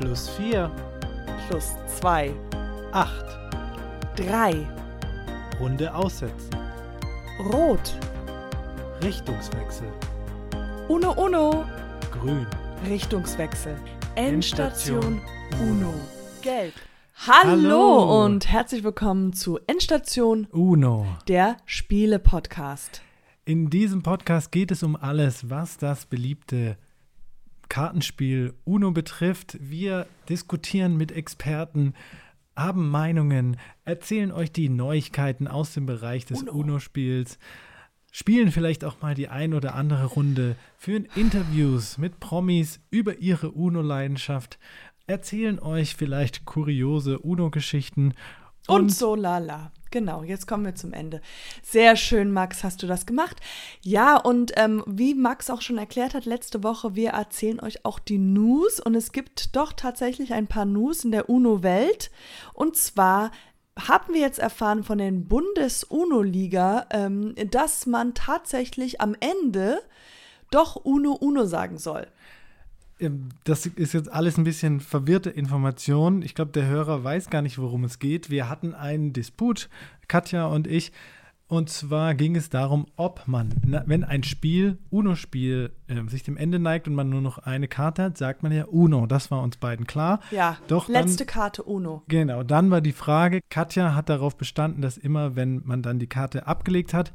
Plus 4, Plus 2, 8. 3, Runde aussetzen. Rot, Richtungswechsel. Uno Uno, Grün. Richtungswechsel. Endstation Endstation Uno, Gelb. Hallo, Hallo. und herzlich willkommen zu Endstation, Uno. der Spiele-Podcast. In diesem Podcast geht es um alles, was das beliebte Kartenspiel Uno betrifft. Wir diskutieren mit Experten, haben Meinungen, erzählen euch die Neuigkeiten aus dem Bereich des Uno. Uno-Spiels, spielen vielleicht auch mal die ein oder andere Runde, führen Interviews mit Promis über ihre Uno-Leidenschaft, erzählen euch vielleicht kuriose Uno-Geschichten Und, so lala. Genau, jetzt kommen wir zum Ende. Sehr schön, Max, hast du das gemacht. Ja, und ähm, wie Max auch schon erklärt hat letzte Woche, wir erzählen euch auch die News und es gibt doch tatsächlich ein paar News in der UNO-Welt. Und zwar haben wir jetzt erfahren von den Bundes-UNO-Liga, ähm, dass man tatsächlich am Ende doch UNO-UNO sagen soll. Ähm, Das ist jetzt alles ein bisschen verwirrte Information. Ich glaube, der Hörer weiß gar nicht, worum es geht. Wir hatten einen Disput, Katja und ich. Und zwar ging es darum, ob man, wenn ein Spiel, Uno-Spiel, äh, sich dem Ende neigt und man nur noch eine Karte hat, sagt man ja Uno. Das war uns beiden klar. Ja, Doch dann- letzte Karte UNO. Genau, dann war die Frage, Katja hat darauf bestanden, dass immer, wenn man dann die Karte abgelegt hat,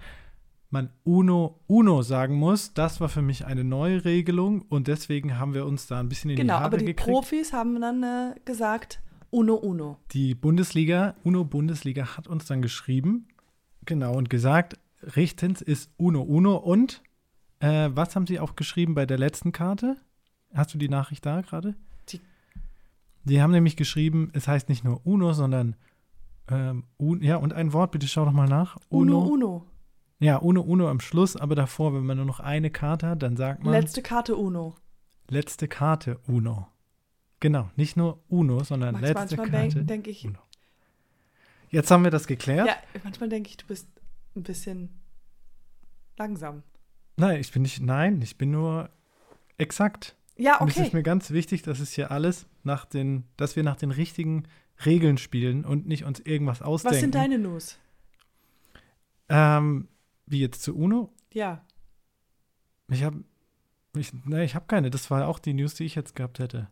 man Uno, Uno sagen muss. Das war für mich eine neue Regelung und deswegen haben wir uns da ein bisschen in Genau, die Haare aber die gekriegt. Profis haben dann äh, gesagt UNO-UNO. Die Bundesliga, UNO-Bundesliga hat uns dann geschrieben, genau, und gesagt, rechtens ist UNO-UNO und äh, was haben sie auch geschrieben bei der letzten Karte? Hast du die Nachricht da gerade? Die- Die haben nämlich geschrieben, es heißt nicht nur UNO, sondern ähm, Un ja, und ein Wort, bitte schau doch mal nach. UNO-UNO. Ja, UNO, UNO am Schluss, aber davor, wenn man nur noch eine Karte hat, dann sagt man Letzte Karte UNO. letzte Karte UNO. Genau, nicht nur UNO, sondern Max, letzte manchmal Karte. denke denk ich, UNO. Jetzt haben wir das geklärt. ja, manchmal denke ich, du bist ein bisschen langsam. Nein, ich bin nicht, nein, ich bin nur exakt. Ja, Und es okay. ist mir ganz wichtig, dass es hier alles nach den, dass wir nach den richtigen Regeln spielen und nicht uns irgendwas ausdenken. Was sind deine News? Ähm, wie jetzt zu UNO? Ja. Ich habe, ich, ne, ich habe keine. Das war auch die News, die ich jetzt gehabt hätte.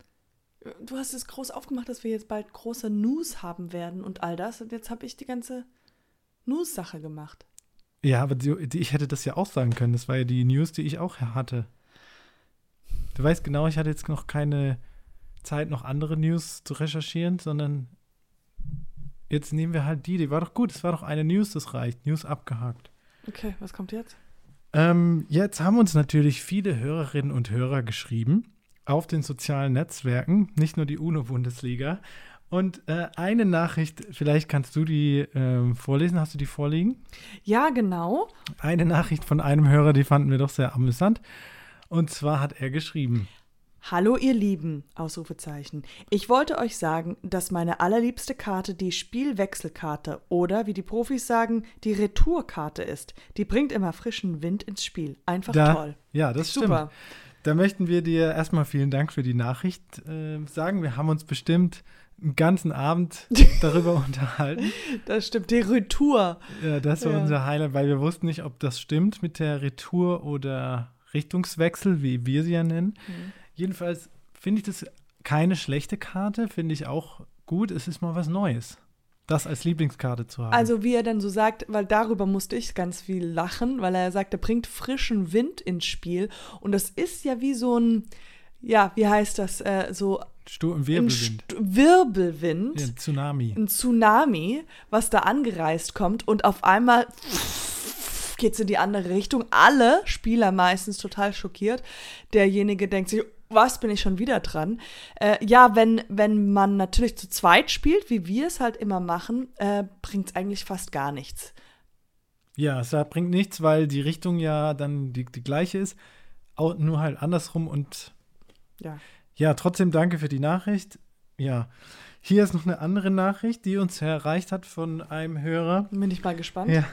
Du hast es groß aufgemacht, dass wir jetzt bald große News haben werden und all das. Und jetzt habe ich die ganze News-Sache gemacht. Ja, aber die, die, ich hätte das ja auch sagen können. Das war ja die News, die ich auch hatte. Du weißt genau, ich hatte jetzt noch keine Zeit, noch andere News zu recherchieren, sondern jetzt nehmen wir halt die. Die war doch gut. Es war doch eine News, das reicht. News abgehakt. Okay, was kommt jetzt? Ähm, jetzt haben uns natürlich viele Hörerinnen und Hörer geschrieben auf den sozialen Netzwerken, nicht nur die UNO-Bundesliga. Und äh, eine Nachricht, vielleicht kannst du die ähm, vorlesen. Hast du die vorliegen? Ja, genau. Eine Nachricht von einem Hörer, die fanden wir doch sehr amüsant. Und zwar hat er geschrieben: Hallo ihr Lieben, Ausrufezeichen. Ich wollte euch sagen, dass meine allerliebste Karte die Spielwechselkarte oder, wie die Profis sagen, die Retourkarte ist. Die bringt immer frischen Wind ins Spiel. Einfach Da, toll. Ja, das Super. stimmt. Da möchten wir dir erstmal vielen Dank für die Nachricht äh, sagen. Wir haben uns bestimmt einen ganzen Abend darüber unterhalten. Das stimmt, die Retour. Ja, das war Ja. unser Highlight, weil wir wussten nicht, ob das stimmt mit der Retour oder Richtungswechsel, wie wir sie ja nennen. Mhm. Jedenfalls finde ich das keine schlechte Karte, finde ich auch gut. Es ist mal was Neues, das als Lieblingskarte zu haben. Also wie er dann so sagt, weil darüber musste ich ganz viel lachen, weil er sagt, er bringt frischen Wind ins Spiel. Und das ist ja wie so ein, ja, wie heißt das, äh, so Stur- und ein Wirbelwind. St Wirbelwind. Ja, Tsunami. ein Tsunami, was da angereist kommt und auf einmal geht es in die andere Richtung. Alle Spieler meistens total schockiert. Derjenige denkt sich, was bin ich schon wieder dran? Äh, ja, wenn, wenn man natürlich zu zweit spielt, wie wir es halt immer machen, äh, bringt es eigentlich fast gar nichts. Ja, es bringt nichts, weil die Richtung ja dann die, die gleiche ist, nur halt andersrum und Ja. ja, trotzdem danke für die Nachricht. Ja, hier ist noch eine andere Nachricht, die uns erreicht hat von einem Hörer. Bin ich mal gespannt. Ja.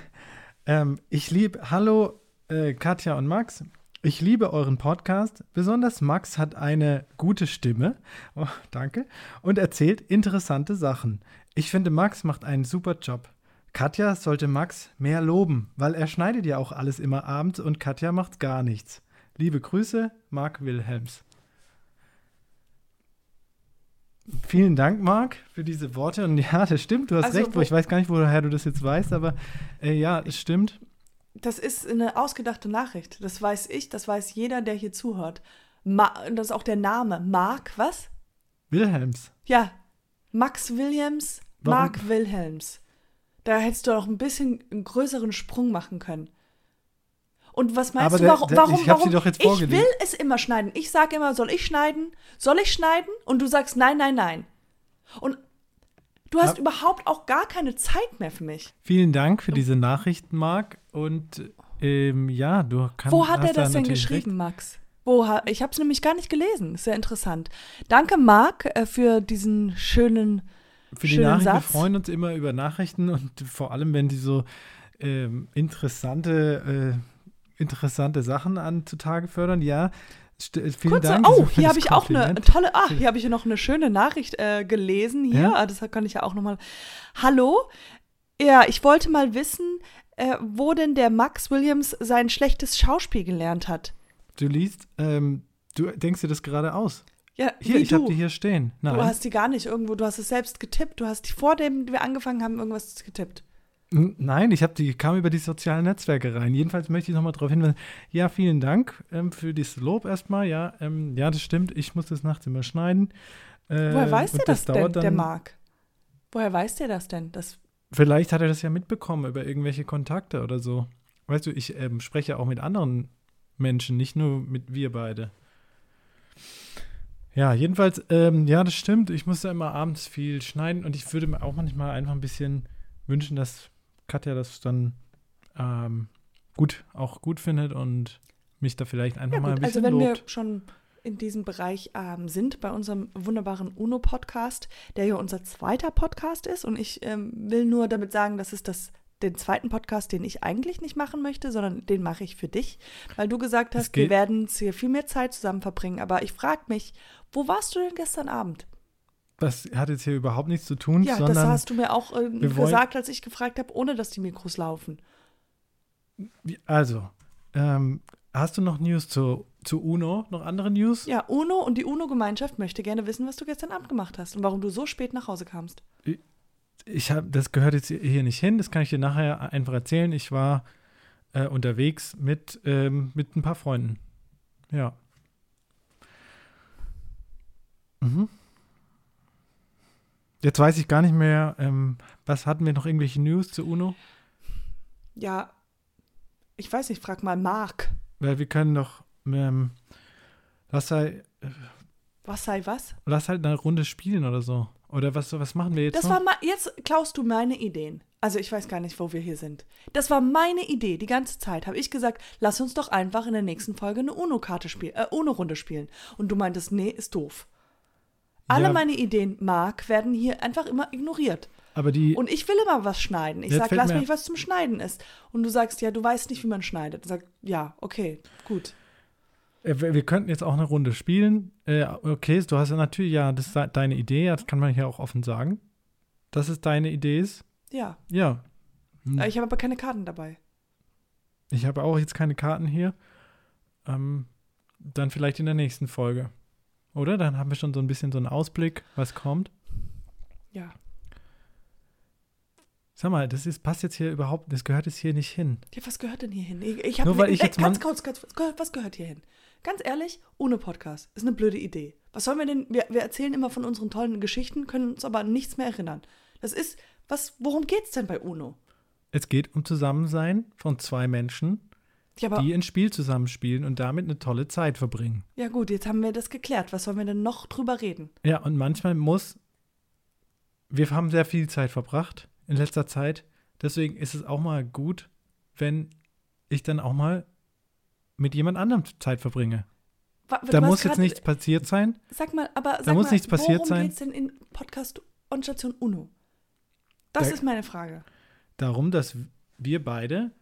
Ähm, ich liebe, hallo äh, Katja und Max. Ich liebe euren Podcast. Besonders Max hat eine gute Stimme. Oh, danke. Und erzählt interessante Sachen. Ich finde, Max macht einen super Job. Katja sollte Max mehr loben, weil er schneidet ja auch alles immer abends und Katja macht gar nichts. Liebe Grüße, Marc Wilhelms. Vielen Dank, Marc, für diese Worte. Und ja, das stimmt, du hast Also, recht. wo- Ich weiß gar nicht, woher du das jetzt weißt, aber äh, ja, es stimmt. Das ist eine ausgedachte Nachricht. Das weiß ich, das weiß jeder, der hier zuhört. Ma das ist auch der Name. Mark, was? Wilhelms. Ja, Max Williams, Warum? Mark Wilhelms. Da hättest du auch ein bisschen einen größeren Sprung machen können. Und was meinst Aber du, der- warum? der- warum, ich hab sie doch jetzt ich will es immer schneiden. Ich sage immer, soll ich schneiden? Soll ich schneiden? Und du sagst nein, nein, nein. Und du hast Hab- überhaupt auch gar keine Zeit mehr für mich. Vielen Dank für diese Nachrichten, Marc. Und ähm, ja, du kannst. Wo hat er das da denn geschrieben, Max? Wo ich habe es nämlich gar nicht gelesen. Ist sehr interessant. Danke, Marc, äh, für diesen schönen. Recht. Für die schönen Nachrichten. Wir Satz. freuen uns immer über Nachrichten und vor allem, wenn die so ähm, interessante, äh, interessante Sachen an zutage fördern. Ja, vielen Kurze, Dank. oh, hier habe ich auch eine tolle. Ah, hier habe ich noch eine schöne Nachricht äh, gelesen. Hier, Ja? Ah, das kann ich ja auch noch mal. Hallo, ja, ich wollte mal wissen, äh, wo denn der Max Williams sein schlechtes Schauspiel gelernt hat. Du liest, ähm, du denkst dir das gerade aus. Ja, Hier, ich habe die hier stehen. Nein. Du hast die gar nicht irgendwo. Du hast es selbst getippt. Du hast die vor dem wir angefangen haben irgendwas getippt. Nein, ich habe die kam über die sozialen Netzwerke rein. Jedenfalls möchte ich nochmal darauf hinweisen. Ja, vielen Dank ähm, für dieses Lob erstmal. Ja, ähm, ja, das stimmt. Ich muss das nachts immer schneiden. Äh, Woher weiß der das, denn, dauert der Marc? Woher weiß der das denn? Das, Vielleicht hat er das ja mitbekommen über irgendwelche Kontakte oder so. Weißt du, ich ähm, spreche auch mit anderen Menschen, nicht nur mit wir beide. Ja, jedenfalls, ähm, ja, das stimmt. Ich muss da immer abends viel schneiden und ich würde mir auch manchmal einfach ein bisschen wünschen, dass Katja das dann ähm, gut, auch gut findet und mich da vielleicht einfach ja mal ein also bisschen wenn lobt. wir schon in diesem Bereich ähm, sind, bei unserem wunderbaren UNO-Podcast, der ja unser zweiter Podcast ist. Und ich ähm, will nur damit sagen, das ist das, den zweiten Podcast, den ich eigentlich nicht machen möchte, sondern den mache ich für dich, weil du gesagt Es hast, wir werden hier viel mehr Zeit zusammen verbringen. Aber ich frage mich, wo warst du denn gestern Abend? Das hat jetzt hier überhaupt nichts zu tun, Ja, das hast du mir auch äh, gesagt, als ich gefragt habe, ohne dass die Mikros laufen. Also, ähm, hast du noch News zu, zu UNO? Noch andere News? Ja, UNO und die UNO-Gemeinschaft möchte gerne wissen, was du gestern Abend gemacht hast und warum du so spät nach Hause kamst. Ich habe, das gehört jetzt hier nicht hin. Das kann ich dir nachher einfach erzählen. Ich war äh, unterwegs mit, ähm, mit ein paar Freunden. Ja. Mhm. Jetzt weiß ich gar nicht mehr, ähm, was hatten wir noch irgendwelche News zu UNO? Ja, ich weiß nicht, frag mal Marc. Weil wir können doch, ähm, lass halt, Was sei was? lass halt eine Runde spielen oder so. Oder was, was machen wir jetzt Das noch? war mal, jetzt klaust du meine Ideen. Also ich weiß gar nicht, wo wir hier sind. Das war meine Idee die ganze Zeit. Habe ich gesagt, lass uns doch einfach in der nächsten Folge eine UNO-Karte spielen, äh, UNO-Runde spielen. Und du meintest, nee, ist doof. Alle Ja. meine Ideen, Marc, werden hier einfach immer ignoriert. Aber die, Und ich will immer was schneiden. Ich Jetzt sag, fällt lass mich was zum Schneiden ist. Und du sagst, ja, du weißt nicht, wie man schneidet. Ich sag, ja, okay, gut. Äh, Wir könnten jetzt auch eine Runde spielen. Äh, okay, du hast ja natürlich, ja, das ist de- deine Idee, das kann man hier auch offen sagen. Dass es deine Idee ist. Ja. Ja. Hm. Ich habe aber keine Karten dabei. Ich habe auch jetzt keine Karten hier. Ähm, dann vielleicht in der nächsten Folge. Oder? Dann haben wir schon so ein bisschen so einen Ausblick, was kommt. Ja. Sag mal, das ist, passt jetzt hier überhaupt, das gehört jetzt hier nicht hin. Ja, was gehört denn hier hin? Ich, ich Nur weil ich jetzt ganz man- kurz, ganz, was gehört- was gehört hier hin? Ganz ehrlich, ohne Podcast. Ist eine blöde Idee. Was sollen wir denn? Wir, wir erzählen immer von unseren tollen Geschichten, können uns aber an nichts mehr erinnern. Das ist, was, worum geht's denn bei UNO? Es geht um Zusammensein von zwei Menschen, Ja, die ein Spiel zusammenspielen und damit eine tolle Zeit verbringen. ja gut, jetzt haben wir das geklärt. Was sollen wir denn noch drüber reden? Ja, und manchmal muss. Wir haben sehr viel Zeit verbracht in letzter Zeit. Deswegen ist es auch mal gut, wenn ich dann auch mal mit jemand anderem Zeit verbringe. Wa- Da muss jetzt grad- nichts passiert sein. Sag mal, aber sag muss mal, nichts passiert worum sein. geht's denn in Podcast und Station UNO? Das Da- ist meine Frage. Darum, dass wir beide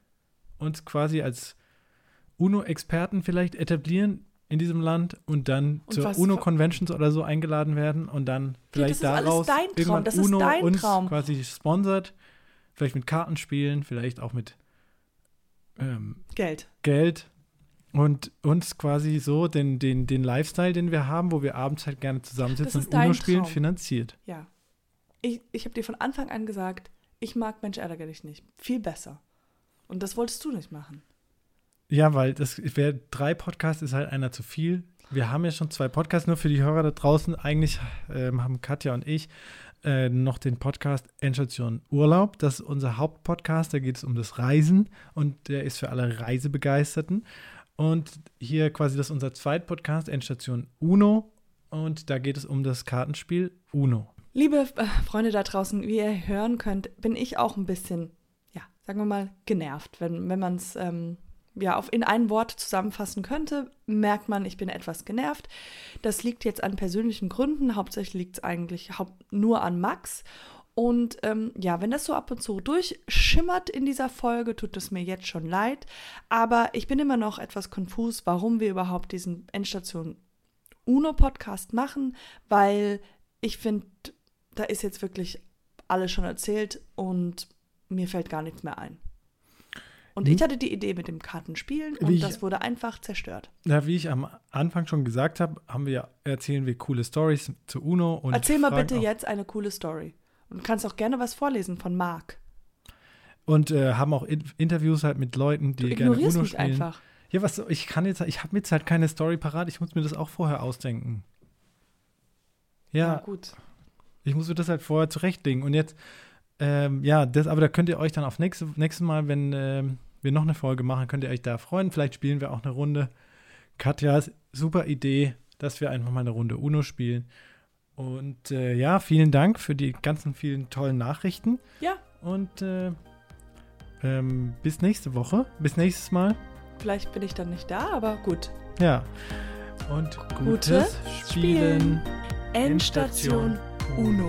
uns quasi als UNO-Experten vielleicht etablieren in diesem Land und dann Und zur UNO-Conventions oder so eingeladen werden und dann vielleicht das ist alles daraus dein Traum, irgendwann das ist UNO dein uns Traum. quasi sponsert, vielleicht mit Kartenspielen, vielleicht auch mit ähm, Geld. Geld und uns quasi so den, den, den Lifestyle, den wir haben, wo wir abends halt gerne zusammensitzen und UNO spielen, Traum. finanziert. Ja. Ich, ich habe dir von Anfang an gesagt, ich mag Mensch ärgere dich nicht. Viel besser. Und das wolltest du nicht machen. Ja, weil das wäre drei Podcasts ist halt einer zu viel. Wir haben ja schon zwei Podcasts, nur für die Hörer da draußen. Eigentlich ähm, haben Katja und ich äh, noch den Podcast Endstation Urlaub. Das ist unser Hauptpodcast. Da geht es um das Reisen und der ist für alle Reisebegeisterten. Und hier quasi das ist unser Zweitpodcast Endstation Uno. Und da geht es um das Kartenspiel Uno. Liebe äh, Freunde da draußen, wie ihr hören könnt, bin ich auch ein bisschen, ja, sagen wir mal, genervt. Wenn, wenn man es ähm, ja, auf, in ein Wort zusammenfassen könnte, merkt man, ich bin etwas genervt. Das liegt jetzt an persönlichen Gründen. Hauptsächlich liegt es eigentlich nur an Max. Und ähm, ja, wenn das so ab und zu durchschimmert in dieser Folge, tut es mir jetzt schon leid. Aber ich bin immer noch etwas konfus, warum wir überhaupt diesen Endstation UNO-Podcast machen, weil ich finde, da ist jetzt wirklich alles schon erzählt und mir fällt gar nichts mehr ein. Und Hm. ich hatte die Idee mit dem Kartenspielen und ich- das wurde einfach zerstört. Ja, wie ich am Anfang schon gesagt habe, haben wir, erzählen wir coole Stories zu Uno. Und Erzähl mal bitte jetzt eine coole Story. Und du kannst auch gerne was vorlesen von Marc. Und äh, haben auch in Interviews halt mit Leuten, die gerne Uno mich spielen. einfach. Ja, was ich kann jetzt, ich habe jetzt halt keine Story parat, ich muss mir das auch vorher ausdenken. Ja, Na gut. ich muss mir das halt vorher zurechtlegen. Und jetzt, ähm, ja, das, aber da könnt ihr euch dann auf nächste, nächstes Mal, wenn ähm, wir noch eine Folge machen, könnt ihr euch da freuen. Vielleicht spielen wir auch eine Runde. Katjas super Idee, dass wir einfach mal eine Runde Uno spielen. Und äh, ja, vielen Dank für die ganzen vielen tollen Nachrichten. Ja, Und äh, ähm, bis nächste Woche. Bis nächstes Mal. vielleicht bin ich dann nicht da, aber gut. Ja. Und Gutes gutes Spielen. Endstation UNO.